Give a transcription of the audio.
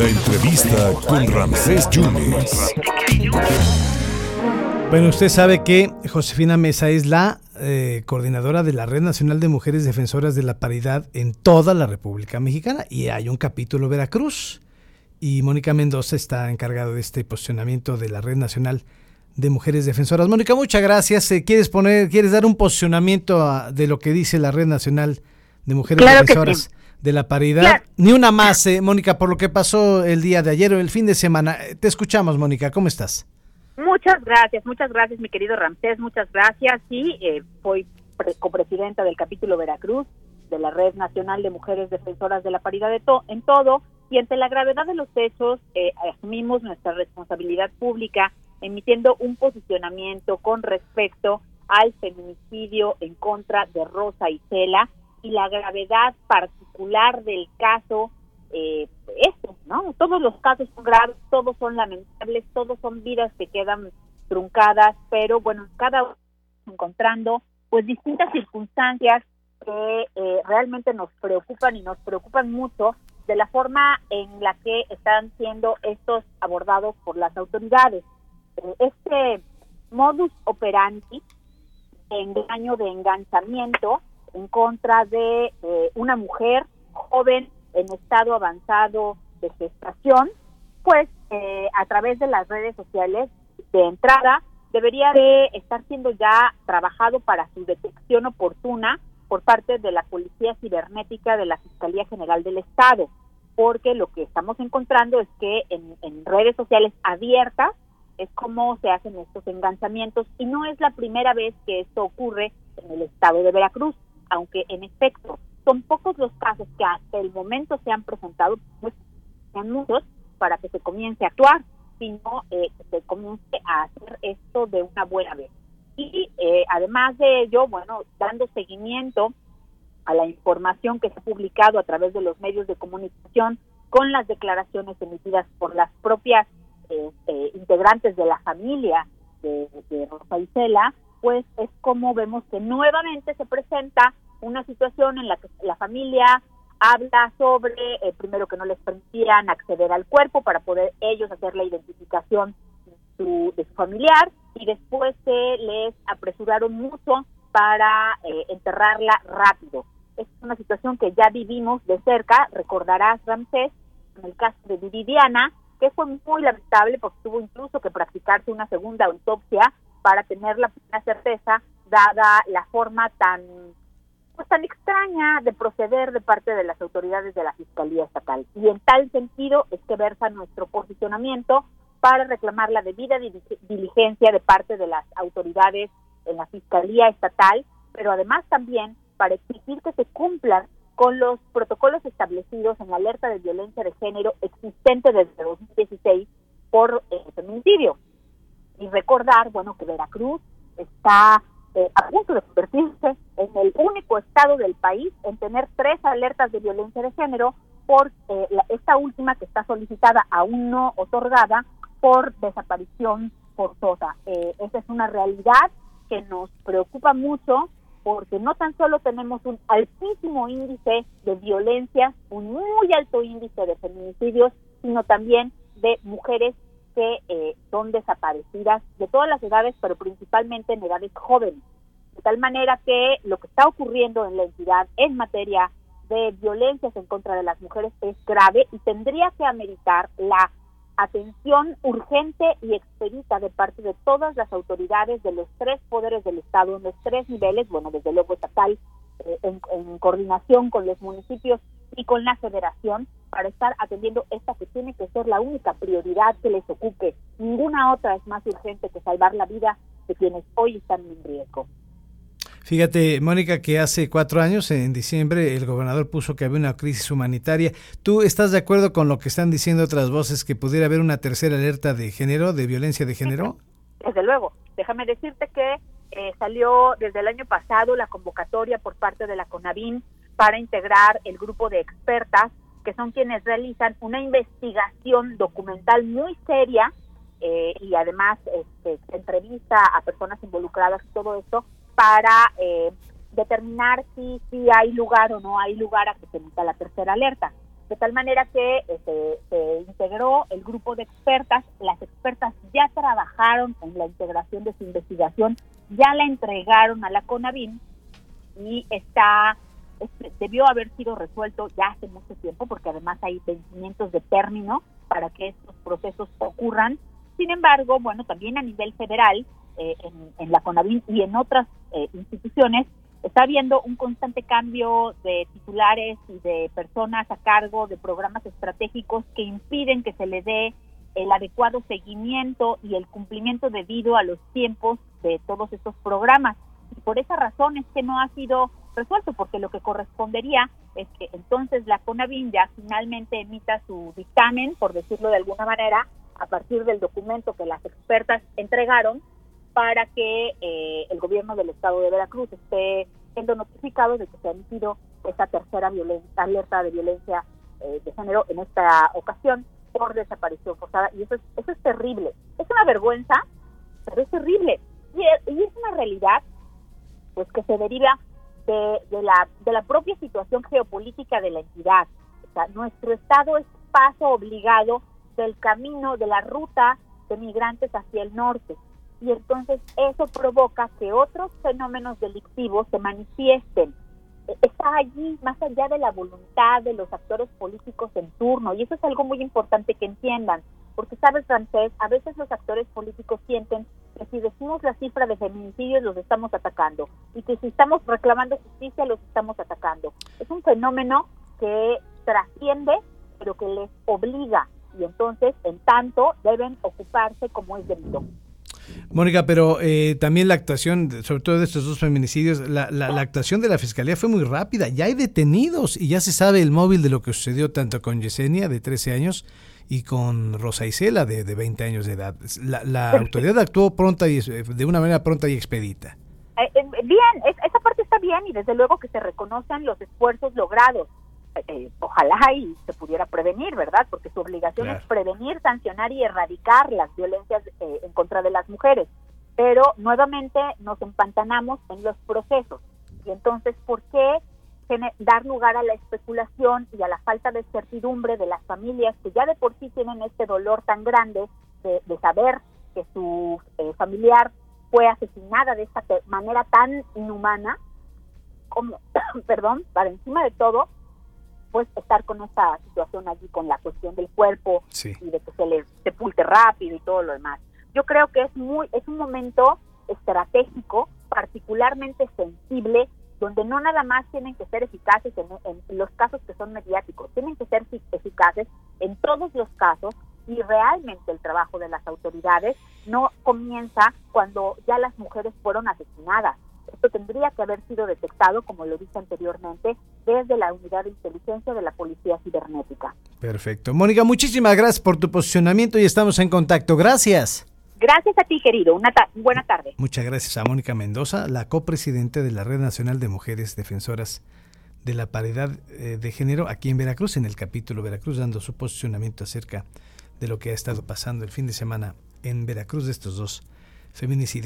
La entrevista con Ramsés Yunes. Bueno, usted sabe que Josefina Mesa es la eh, coordinadora de la Red Nacional de Mujeres Defensoras de la Paridad en toda la República Mexicana y hay un capítulo Veracruz. Y Mónica Mendoza está encargada de este posicionamiento de la Red Nacional de Mujeres Defensoras. Mónica, muchas gracias. Eh, ¿Quieres poner, quieres dar un posicionamiento de lo que dice la Red Nacional de Mujeres Defensoras de la Paridad? Ni una más, eh, Mónica, por lo que pasó el día de ayer o el fin de semana. Te escuchamos, Mónica. ¿Cómo estás? Muchas gracias, muchas gracias, mi querido Ramsés. Muchas gracias. Sí, eh, soy copresidenta del capítulo Veracruz de la Red Nacional de Mujeres Defensoras de la Paridad de en todo y ante la gravedad de los hechos eh, asumimos nuestra responsabilidad pública emitiendo un posicionamiento con respecto al feminicidio en contra de Rosa Isela y la gravedad particular del caso, eh, esto, ¿no? Todos los casos son graves, todos son lamentables, todos son vidas que quedan truncadas, pero bueno, cada uno encontrando pues distintas circunstancias que eh, realmente nos preocupan y nos preocupan mucho de la forma en la que están siendo estos abordados por las autoridades este modus operandi de engaño, de enganchamiento en contra de eh, una mujer joven en estado avanzado de gestación, pues eh, a través de las redes sociales de entrada debería de estar siendo ya trabajado para su detección oportuna por parte de la Policía Cibernética de la Fiscalía General del Estado, porque lo que estamos encontrando es que en redes sociales abiertas es cómo se hacen estos enganchamientos y no es la primera vez que esto ocurre en el estado de Veracruz, aunque en efecto son pocos los casos que hasta el momento se han presentado, pues sean muchos para que se comience a actuar, sino eh, que se comience a hacer esto de una buena vez. Y eh, además de ello, bueno, dando seguimiento a la información que se ha publicado a través de los medios de comunicación con las declaraciones emitidas por las propias este, integrantes de la familia de, Rosa Isela, pues es como vemos que nuevamente se presenta una situación en la que la familia habla sobre, eh, primero que no les permitían acceder al cuerpo para poder ellos hacer la identificación de su, familiar y después se les apresuraron mucho para eh, enterrarla rápido. Es una situación que ya vivimos de cerca, recordarás Ramsés, en el caso de Viviana, que fue muy lamentable porque tuvo incluso que practicarse una segunda autopsia para tener la certeza, dada la forma tan pues tan extraña de proceder de parte de las autoridades de la Fiscalía Estatal. Y en tal sentido es que versa nuestro posicionamiento para reclamar la debida diligencia de parte de las autoridades en la Fiscalía Estatal, pero además también para exigir que se cumplan con los protocolos establecidos en la alerta de violencia de género existente desde 2016 por eh, feminicidio. Y recordar, bueno, que Veracruz está eh, a punto de convertirse en el único estado del país en tener tres alertas de violencia de género por eh, esta última que está solicitada aún no otorgada por desaparición forzosa. esa es una realidad que nos preocupa mucho porque no tan solo tenemos un altísimo índice de violencia, un muy alto índice de feminicidios, sino también de mujeres que eh, son desaparecidas de todas las edades, pero principalmente en edades jóvenes. De tal manera que lo que está ocurriendo en la entidad en materia de violencias en contra de las mujeres es grave y tendría que ameritar la atención urgente y expedita de parte de todas las autoridades de los tres poderes del Estado, en los tres niveles, bueno, desde luego estatal, eh, en, en, coordinación con los municipios y con la federación, para estar atendiendo esta que tiene que ser la única prioridad que les ocupe. Ninguna otra es más urgente que salvar la vida de quienes hoy están en riesgo. Fíjate, Mónica, que hace cuatro años, en diciembre, el gobernador puso que había una crisis humanitaria. ¿Tú estás de acuerdo con lo que están diciendo otras voces, que pudiera haber una tercera alerta de género, de violencia de género? Desde luego. Déjame decirte que eh, salió desde el año pasado la convocatoria por parte de la CONAVIN para integrar el grupo de expertas que son quienes realizan una investigación documental muy seria eh, y además este, entrevista a personas involucradas y todo esto para eh, determinar si, si hay lugar o no hay lugar a que se emita la tercera alerta. de tal manera que eh, se, integró el grupo de expertas, las expertas ya trabajaron en la integración de su investigación, ya la entregaron a la CONAVIN y está debió haber sido resuelto ya hace mucho tiempo porque además hay vencimientos de término para que estos procesos ocurran. Sin embargo, bueno, también a nivel federal, eh, en, la CONAVIN y en otras eh, instituciones, está habiendo un constante cambio de titulares y de personas a cargo de programas estratégicos que impiden que se le dé el adecuado seguimiento y el cumplimiento debido a los tiempos de todos estos programas. Y por esa razón es que no ha sido resuelto, porque lo que correspondería es que entonces la CONAVIN ya finalmente emita su dictamen, por decirlo de alguna manera, a partir del documento que las expertas entregaron para que eh, el gobierno del estado de Veracruz esté siendo notificado de que se ha emitido esta tercera alerta de violencia eh, de género en esta ocasión por desaparición forzada y eso es, eso es terrible. Es una vergüenza, pero es terrible. Y es, y es una realidad pues que se deriva de, la, de la propia situación geopolítica de la entidad. O sea, nuestro estado es paso obligado del camino, de la ruta de migrantes hacia el norte y entonces eso provoca que otros fenómenos delictivos se manifiesten. E, está allí más allá de la voluntad de los actores políticos en turno y eso es algo muy importante que entiendan, porque sabes, francés, a veces los actores políticos sienten que si decimos la cifra de feminicidios los estamos atacando y que si estamos reclamando justicia los estamos atacando. Es un fenómeno que trasciende, pero que les obliga y entonces, en tanto, deben ocuparse como es delito. Mónica, pero eh, también la actuación, sobre todo de estos dos feminicidios, la, la, actuación de la fiscalía fue muy rápida. Ya hay detenidos y ya se sabe el móvil de lo que sucedió tanto con Yesenia, de 13 años, y con Rosa Isela, de, de 20 años de edad. La, la autoridad actuó pronta y de una manera pronta y expedita. Eh, eh, bien, esa parte está bien y desde luego que se reconocen los esfuerzos logrados. Eh, ojalá y se pudiera prevenir, ¿verdad? Porque su obligación es prevenir, sancionar y erradicar las violencias eh, en contra de las mujeres. Pero nuevamente nos empantanamos en los procesos. Y entonces, ¿por qué dar lugar a la especulación y a la falta de certidumbre de las familias que ya de por sí tienen este dolor tan grande de, saber que su eh, familiar fue asesinada de esta manera tan inhumana? Como, perdón, para encima de todo, pues estar con esa situación allí con la cuestión del cuerpo y de que se le sepulte rápido y todo lo demás. Yo creo que es muy es un momento estratégico particularmente sensible donde no nada más tienen que ser eficaces en, los casos que son mediáticos, tienen que ser eficaces en todos los casos y realmente el trabajo de las autoridades no comienza cuando ya las mujeres fueron asesinadas, esto tendría que haber sido detectado, como lo dije anteriormente, desde la unidad de inteligencia de la Policía Cibernética. Perfecto. Mónica, muchísimas gracias por tu posicionamiento y estamos en contacto. Gracias. Gracias a ti, querido. Una buena tarde. Muchas gracias a Mónica Mendoza, la copresidente de la Red Nacional de Mujeres Defensoras de la Paridad eh, de Género aquí en Veracruz, en el capítulo Veracruz, dando su posicionamiento acerca de lo que ha estado pasando el fin de semana en Veracruz de estos dos feminicidios.